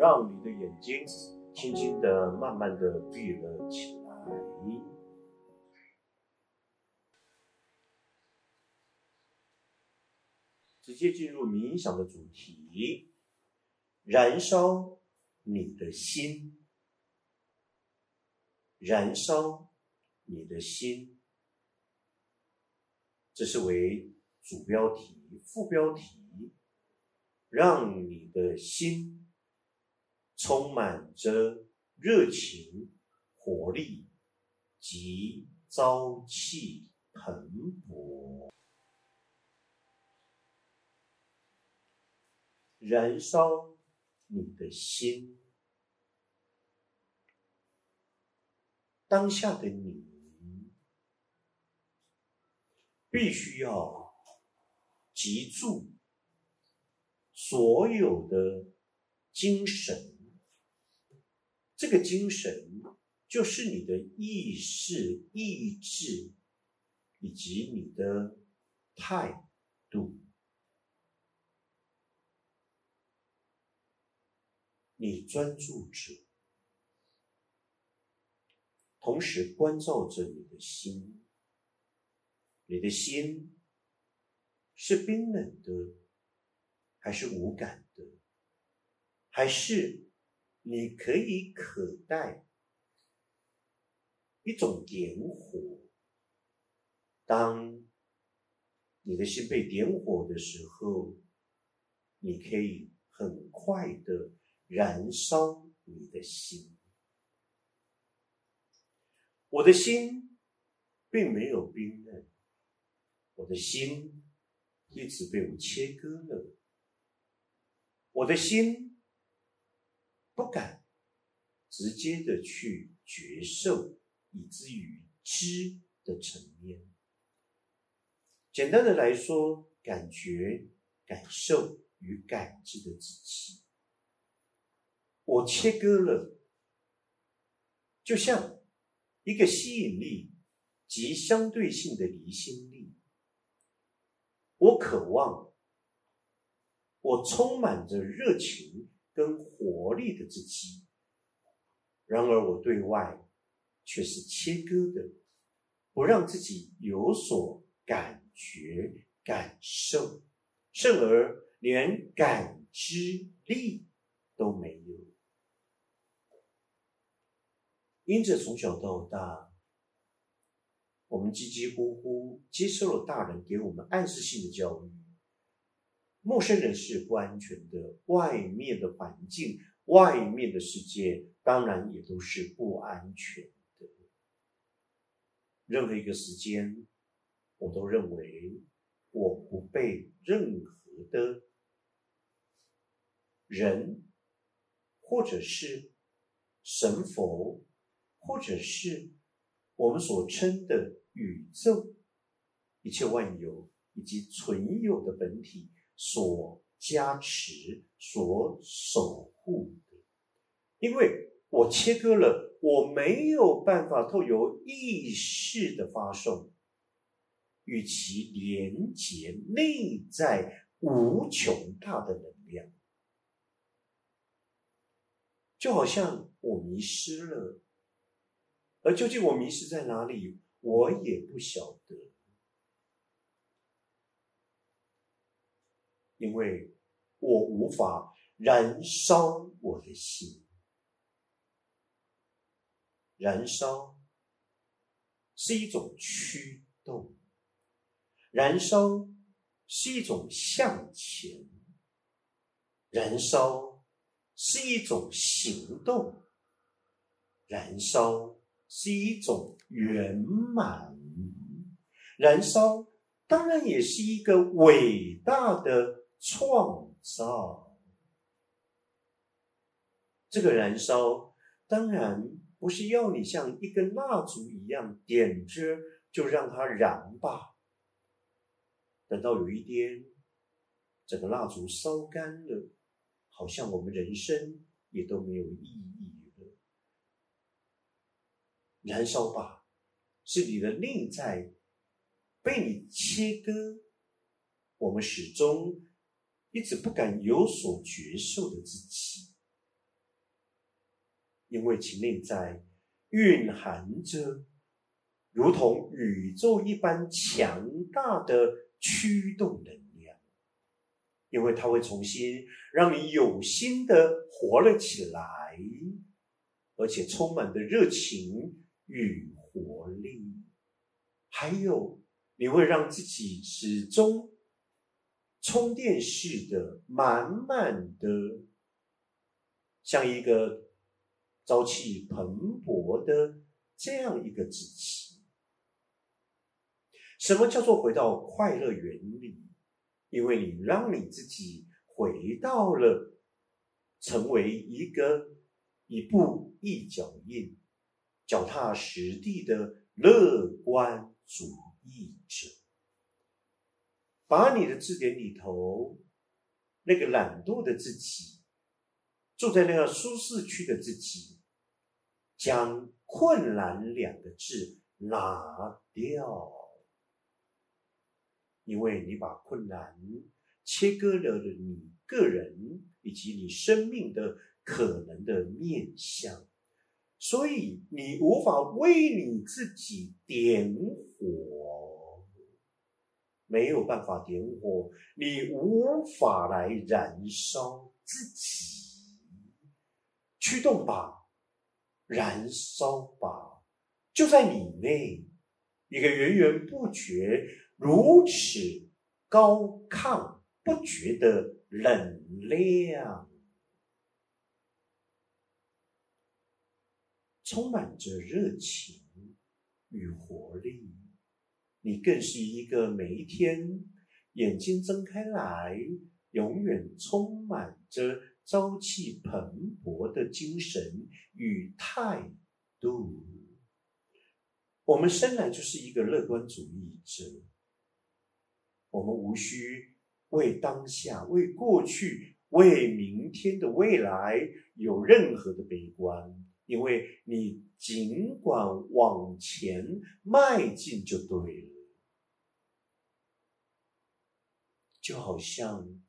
让你的眼睛轻轻的、慢慢的闭了起来，直接进入冥想的主题：燃烧你的心，燃烧你的心。这是为主标题、副标题。让你的心充满着热情、活力及朝气蓬勃，燃烧你的心。当下的你，必须要记住。所有的精神，这个精神就是你的意识、意志以及你的态度。你专注着，同时关照着你的心。你的心是冰冷的。还是无感的，还是你可以可待一种点火。当你的心被点火的时候，你可以很快的燃烧你的心。我的心并没有冰冷，我的心一直被我切割了。我的心不敢直接的去觉受，以至于知的层面。简单的来说，感觉、感受与感知的自己，我切割了，就像一个吸引力及相对性的离心力，我渴望。我充满着热情跟活力的自己，然而我对外却是切割的，不让自己有所感觉、感受，甚而连感知力都没有。因着从小到大，我们叽叽呼呼接受了大人给我们暗示性的教育。陌生人是不安全的，外面的环境、外面的世界，当然也都是不安全的。任何一个时间，我都认为我不被任何的人，或者是神佛，或者是我们所称的宇宙、一切万有以及存有的本体。所加持、所守护的，因为我切割了，我没有办法透由意识的发送，与其连接内在无穷大的能量，就好像我迷失了，而究竟我迷失在哪里，我也不晓得。因为我无法燃烧我的心，燃烧是一种驱动，燃烧是一种向前，燃烧是一种行动，燃烧是一种圆满，燃烧当然也是一个伟大的。创造这个燃烧，当然不是要你像一根蜡烛一样点着就让它燃吧。等到有一天，整个蜡烛烧干了，好像我们人生也都没有意义了。燃烧吧，是你的内在被你切割，我们始终。一直不敢有所觉受的自己，因为其内在蕴含着如同宇宙一般强大的驱动能量，因为它会重新让你有心的活了起来，而且充满的热情与活力，还有你会让自己始终充电式的满满的，像一个。朝气蓬勃的这样一个自己，什么叫做回到快乐原理？因为你让你自己回到了成为一个一步一脚印、脚踏实地的乐观主义者，把你的字典里头那个懒惰的自己，住在那个舒适区的自己。将“困难”两个字拿掉，因为你把困难切割了了你个人以及你生命的可能的面相，所以你无法为你自己点火，没有办法点火，你无法来燃烧自己，驱动吧。燃烧吧，就在你内，一个源源不绝、如此高亢不绝的能量，充满着热情与活力。你更是一个每一天眼睛睁开来，永远充满着。朝气蓬勃的精神与态度，我们生来就是一个乐观主义者。我们无需为当下、为过去、为明天的未来有任何的悲观，因为你尽管往前迈进就对了，就好像。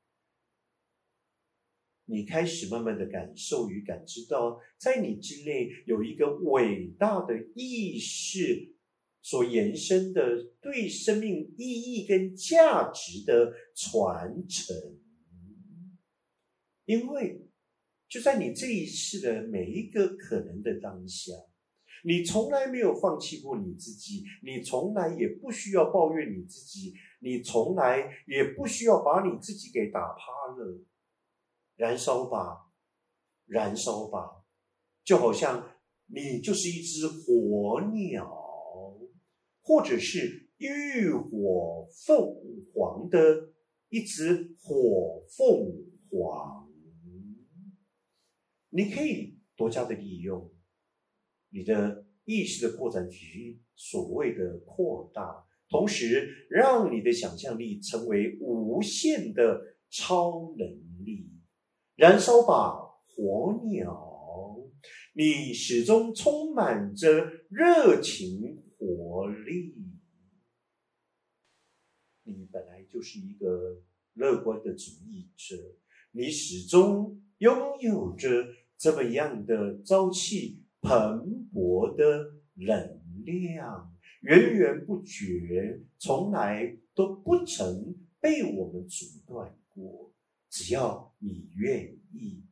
你开始慢慢的感受与感知到，在你之内有一个伟大的意识所延伸的对生命意义跟价值的传承。因为就在你这一世的每一个可能的当下，你从来没有放弃过你自己，你从来也不需要抱怨你自己，你从来也不需要把你自己给打趴了。燃烧吧，燃烧吧，就好像你就是一只火鸟，或者是浴火凤凰的一只火凤凰。你可以多加的利用你的意识的扩展及所谓的扩大，同时让你的想象力成为无限的超能力。燃烧吧，火鸟！你始终充满着热情活力。你本来就是一个乐观的主义者，你始终拥有着这么样的朝气蓬勃的能量，源源不绝，从来都不曾被我们阻断过。只要你愿意。